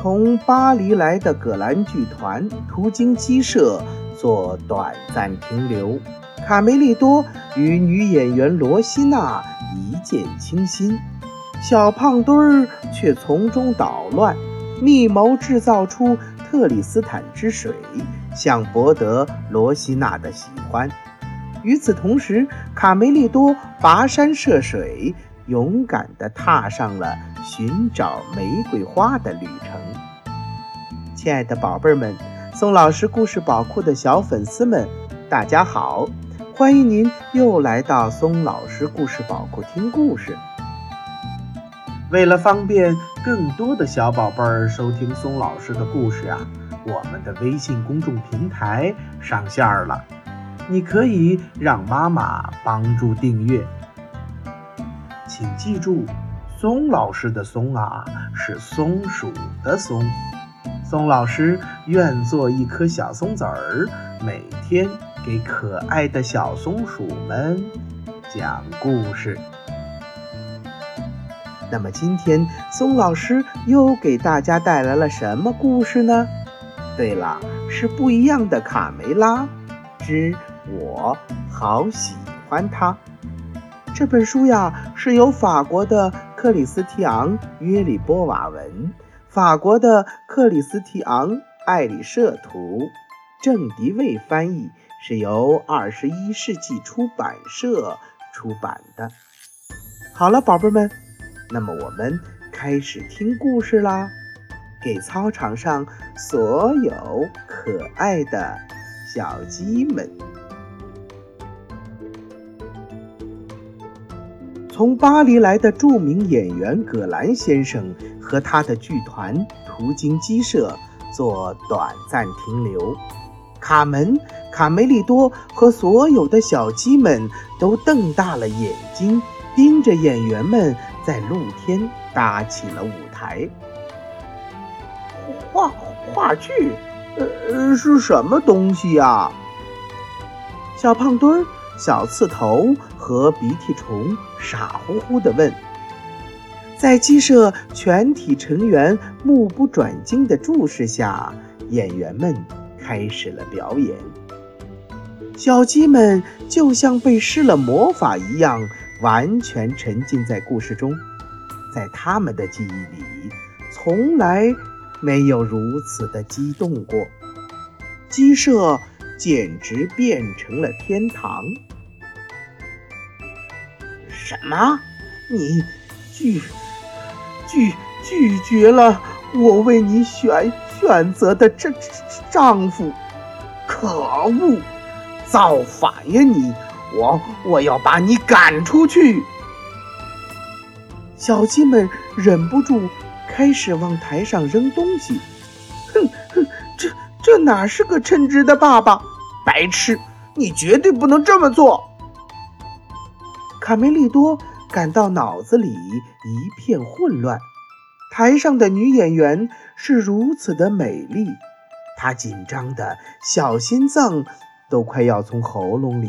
从巴黎来的葛兰剧团途经鸡舍做短暂停留。卡梅利多与女演员罗西娜一见倾心，小胖墩儿却从中捣乱，密谋制造出特里斯坦之水，想博得罗西娜的喜欢。与此同时，卡梅利多跋山涉水，勇敢地踏上了寻找玫瑰花的旅程。亲爱的宝贝儿们，宋老师故事宝库的小粉丝们，大家好！欢迎您又来到松老师故事宝库听故事。为了方便更多的小宝贝儿收听松老师的故事啊，我们的微信公众平台上线了，你可以让妈妈帮助订阅。请记住，松老师的“松”啊是松鼠的“松”。松老师愿做一颗小松子儿，每天。给可爱的小松鼠们讲故事。那么今天松老师又给大家带来了什么故事呢？对了，是不一样的卡梅拉之我好喜欢它。这本书呀是由法国的克里斯蒂昂·约里波瓦文，法国的克里斯提昂·艾里舍图，郑迪卫翻译。是由二十一世纪出版社出版的。好了，宝贝们，那么我们开始听故事啦！给操场上所有可爱的小鸡们。从巴黎来的著名演员葛兰先生和他的剧团途经鸡舍做短暂停留。卡门。卡梅利多和所有的小鸡们都瞪大了眼睛，盯着演员们在露天搭起了舞台。话话剧，呃，是什么东西呀？小胖墩儿、小刺头和鼻涕虫傻乎乎地问。在鸡舍全体成员目不转睛的注视下，演员们开始了表演。小鸡们就像被施了魔法一样，完全沉浸在故事中。在他们的记忆里，从来没有如此的激动过。鸡舍简直变成了天堂。什么？你拒拒拒绝了我为你选选择的这丈夫？可恶！造反呀你！我我要把你赶出去！小鸡们忍不住开始往台上扔东西。哼哼，这这哪是个称职的爸爸？白痴！你绝对不能这么做！卡梅利多感到脑子里一片混乱。台上的女演员是如此的美丽，她紧张的小心脏。都快要从喉咙里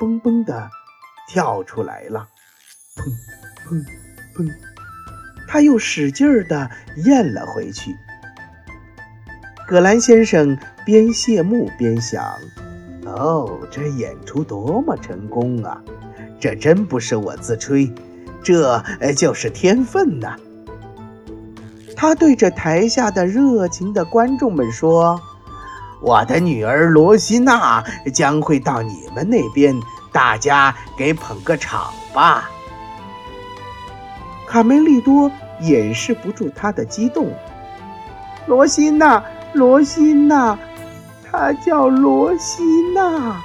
嘣嘣的跳出来了，砰砰砰！他又使劲儿的咽了回去。葛兰先生边谢幕边想：“哦，这演出多么成功啊！这真不是我自吹，这就是天分呐！”他对着台下的热情的观众们说。我的女儿罗西娜将会到你们那边，大家给捧个场吧。卡梅利多掩饰不住他的激动。罗西娜，罗西娜，她叫罗西娜。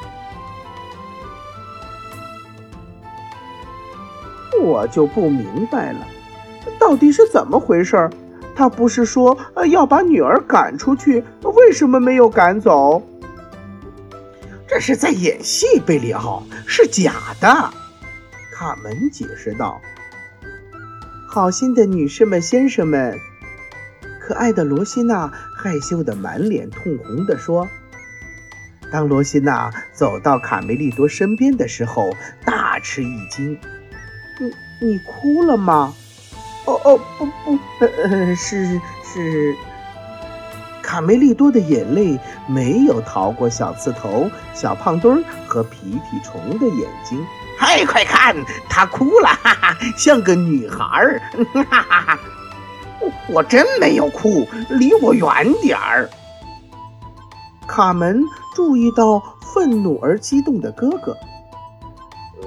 我就不明白了，到底是怎么回事？他不是说要把女儿赶出去，为什么没有赶走？这是在演戏，贝里奥是假的。卡门解释道：“好心的女士们、先生们，可爱的罗西娜害羞的满脸通红地说。当罗西娜走到卡梅利多身边的时候，大吃一惊：‘你你哭了吗？’”哦哦不不，呃是是。卡梅利多的眼泪没有逃过小刺头、小胖墩儿和皮皮虫的眼睛。嗨，快看，他哭了，哈哈，像个女孩儿，哈哈哈！我真没有哭，离我远点儿。卡门注意到愤怒而激动的哥哥，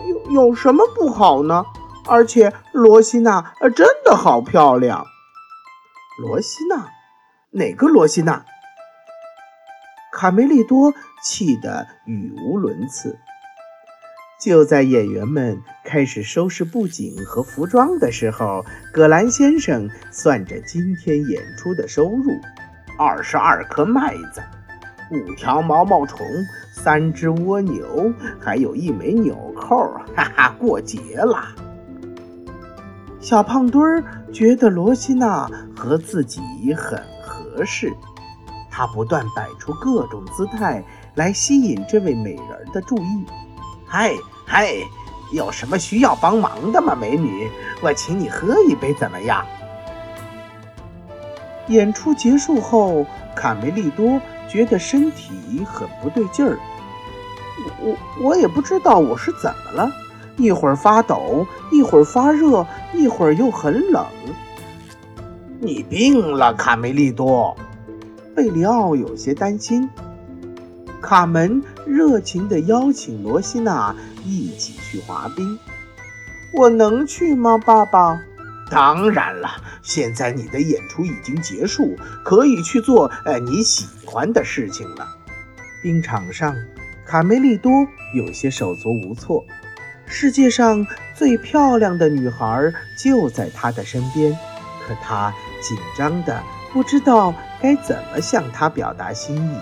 有有什么不好呢？而且罗西娜真的好漂亮。罗西娜。哪个罗西娜？卡梅利多气得语无伦次。就在演员们开始收拾布景和服装的时候，葛兰先生算着今天演出的收入：二十二颗麦子，五条毛毛虫，三只蜗牛，还有一枚纽扣。哈哈，过节了！小胖墩儿觉得罗西娜和自己很。合适，他不断摆出各种姿态来吸引这位美人的注意。嗨嗨，有什么需要帮忙的吗，美女？我请你喝一杯，怎么样？演出结束后，卡梅利多觉得身体很不对劲儿。我我也不知道我是怎么了，一会儿发抖，一会儿发热，一会儿又很冷。你病了，卡梅利多。贝里奥有些担心。卡门热情地邀请罗西娜一起去滑冰。我能去吗，爸爸？当然了，现在你的演出已经结束，可以去做呃你喜欢的事情了。冰场上，卡梅利多有些手足无措。世界上最漂亮的女孩就在他的身边。可他紧张的不知道该怎么向她表达心意。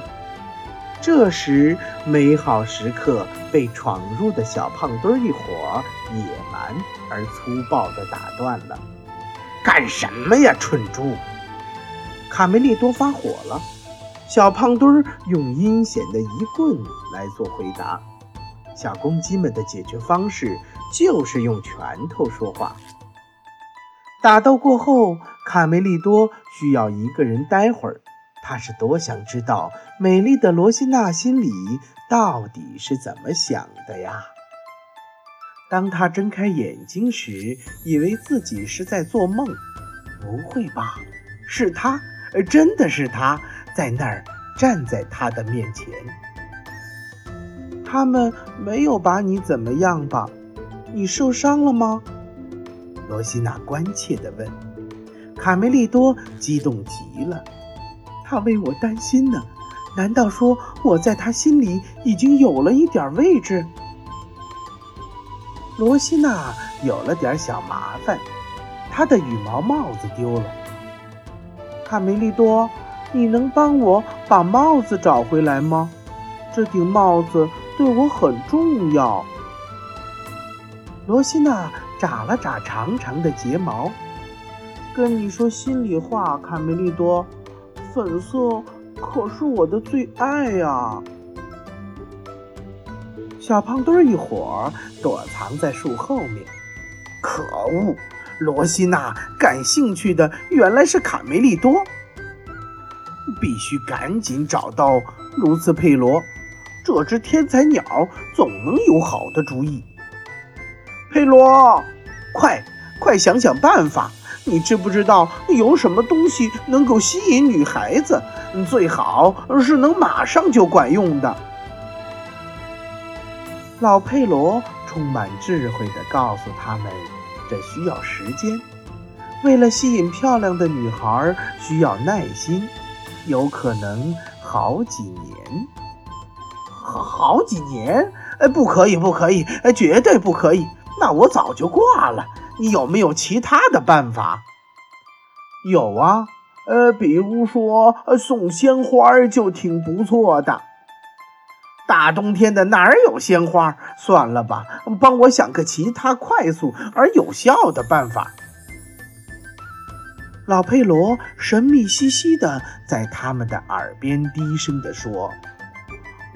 这时，美好时刻被闯入的小胖墩一伙野蛮而粗暴地打断了。干什么呀，蠢猪！卡梅利多发火了。小胖墩用阴险的一棍来做回答。小公鸡们的解决方式就是用拳头说话。打斗过后，卡梅利多需要一个人待会儿。他是多想知道美丽的罗西娜心里到底是怎么想的呀？当他睁开眼睛时，以为自己是在做梦。不会吧？是他，真的是他，在那儿站在他的面前。他们没有把你怎么样吧？你受伤了吗？罗西娜关切地问：“卡梅利多激动极了，他为我担心呢。难道说我在他心里已经有了一点位置？”罗西娜有了点小麻烦，她的羽毛帽子丢了。卡梅利多，你能帮我把帽子找回来吗？这顶帽子对我很重要。罗西娜。眨了眨长长的睫毛，跟你说心里话，卡梅利多，粉色可是我的最爱呀！小胖墩一伙躲藏在树后面。可恶，罗西娜感兴趣的原来是卡梅利多，必须赶紧找到卢茨佩罗，这只天才鸟总能有好的主意。佩罗，快快想想办法！你知不知道有什么东西能够吸引女孩子？最好是能马上就管用的。老佩罗充满智慧地告诉他们，这需要时间。为了吸引漂亮的女孩，需要耐心，有可能好几年。好好几年？哎，不可以，不可以，哎，绝对不可以！那我早就挂了。你有没有其他的办法？有啊，呃，比如说送鲜花就挺不错的。大冬天的哪儿有鲜花？算了吧，帮我想个其他快速而有效的办法。老佩罗神秘兮兮的在他们的耳边低声地说：“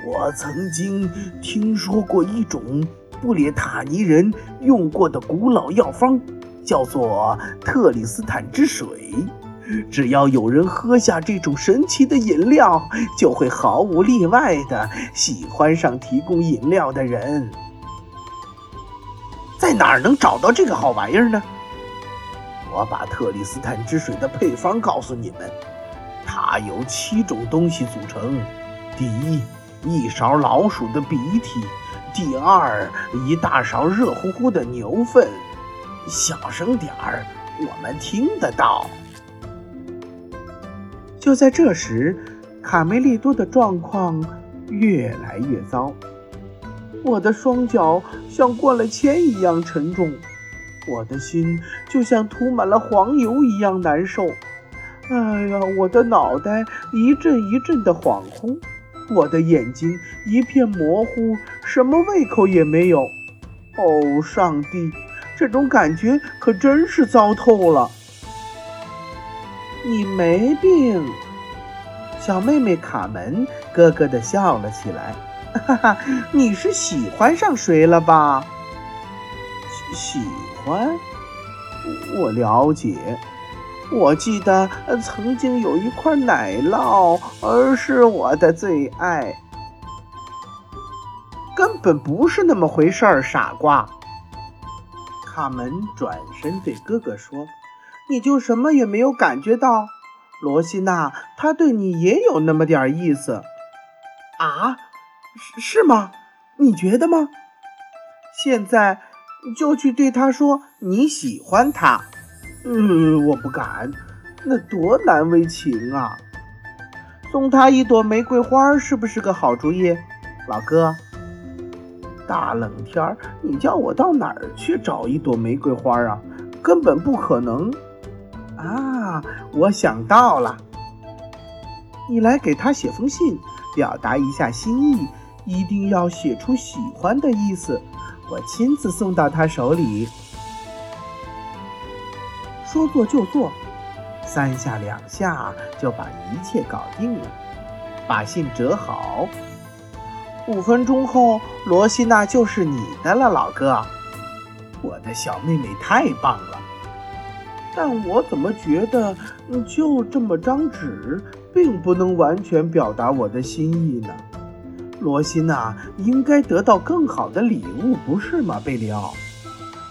我曾经听说过一种。”布列塔尼人用过的古老药方，叫做特里斯坦之水。只要有人喝下这种神奇的饮料，就会毫无例外的喜欢上提供饮料的人。在哪儿能找到这个好玩意儿呢？我把特里斯坦之水的配方告诉你们，它由七种东西组成：第一，一勺老鼠的鼻涕；第二，一大勺热乎乎的牛粪。小声点儿，我们听得到。就在这时，卡梅利多的状况越来越糟。我的双脚像灌了铅一样沉重，我的心就像涂满了黄油一样难受。哎呀，我的脑袋一阵一阵的恍惚，我的眼睛一片模糊，什么胃口也没有。哦，上帝，这种感觉可真是糟透了。你没病，小妹妹卡门咯咯地笑了起来。哈哈，你是喜欢上谁了吧？喜喜欢？我了解。我记得曾经有一块奶酪，而是我的最爱。根本不是那么回事儿，傻瓜。卡门转身对哥哥说。你就什么也没有感觉到，罗西娜，她对你也有那么点意思，啊？是吗？你觉得吗？现在就去对他说你喜欢他。嗯，我不敢，那多难为情啊！送他一朵玫瑰花是不是个好主意，老哥？大冷天儿，你叫我到哪儿去找一朵玫瑰花啊？根本不可能。啊，我想到了，你来给他写封信，表达一下心意，一定要写出喜欢的意思，我亲自送到他手里。说做就做，三下两下就把一切搞定了。把信折好，五分钟后，罗西娜就是你的了，老哥。我的小妹妹太棒了。但我怎么觉得，就这么张纸，并不能完全表达我的心意呢？罗西娜应该得到更好的礼物，不是吗，贝里奥？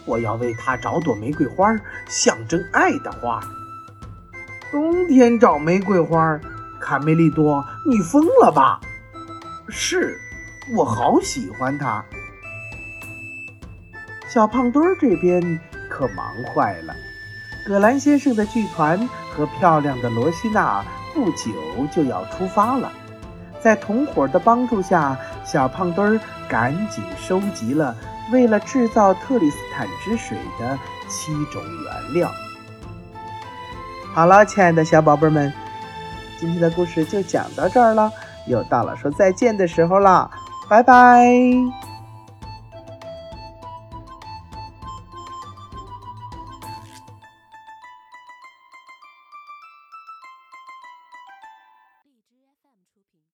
我要为她找朵玫瑰花，象征爱的花。冬天找玫瑰花，卡梅利多，你疯了吧？是，我好喜欢它。小胖墩儿这边可忙坏了。葛兰先生的剧团和漂亮的罗西娜不久就要出发了，在同伙的帮助下，小胖墩儿赶紧收集了为了制造特里斯坦之水的七种原料。好了，亲爱的小宝贝们，今天的故事就讲到这儿了，又到了说再见的时候了，拜拜。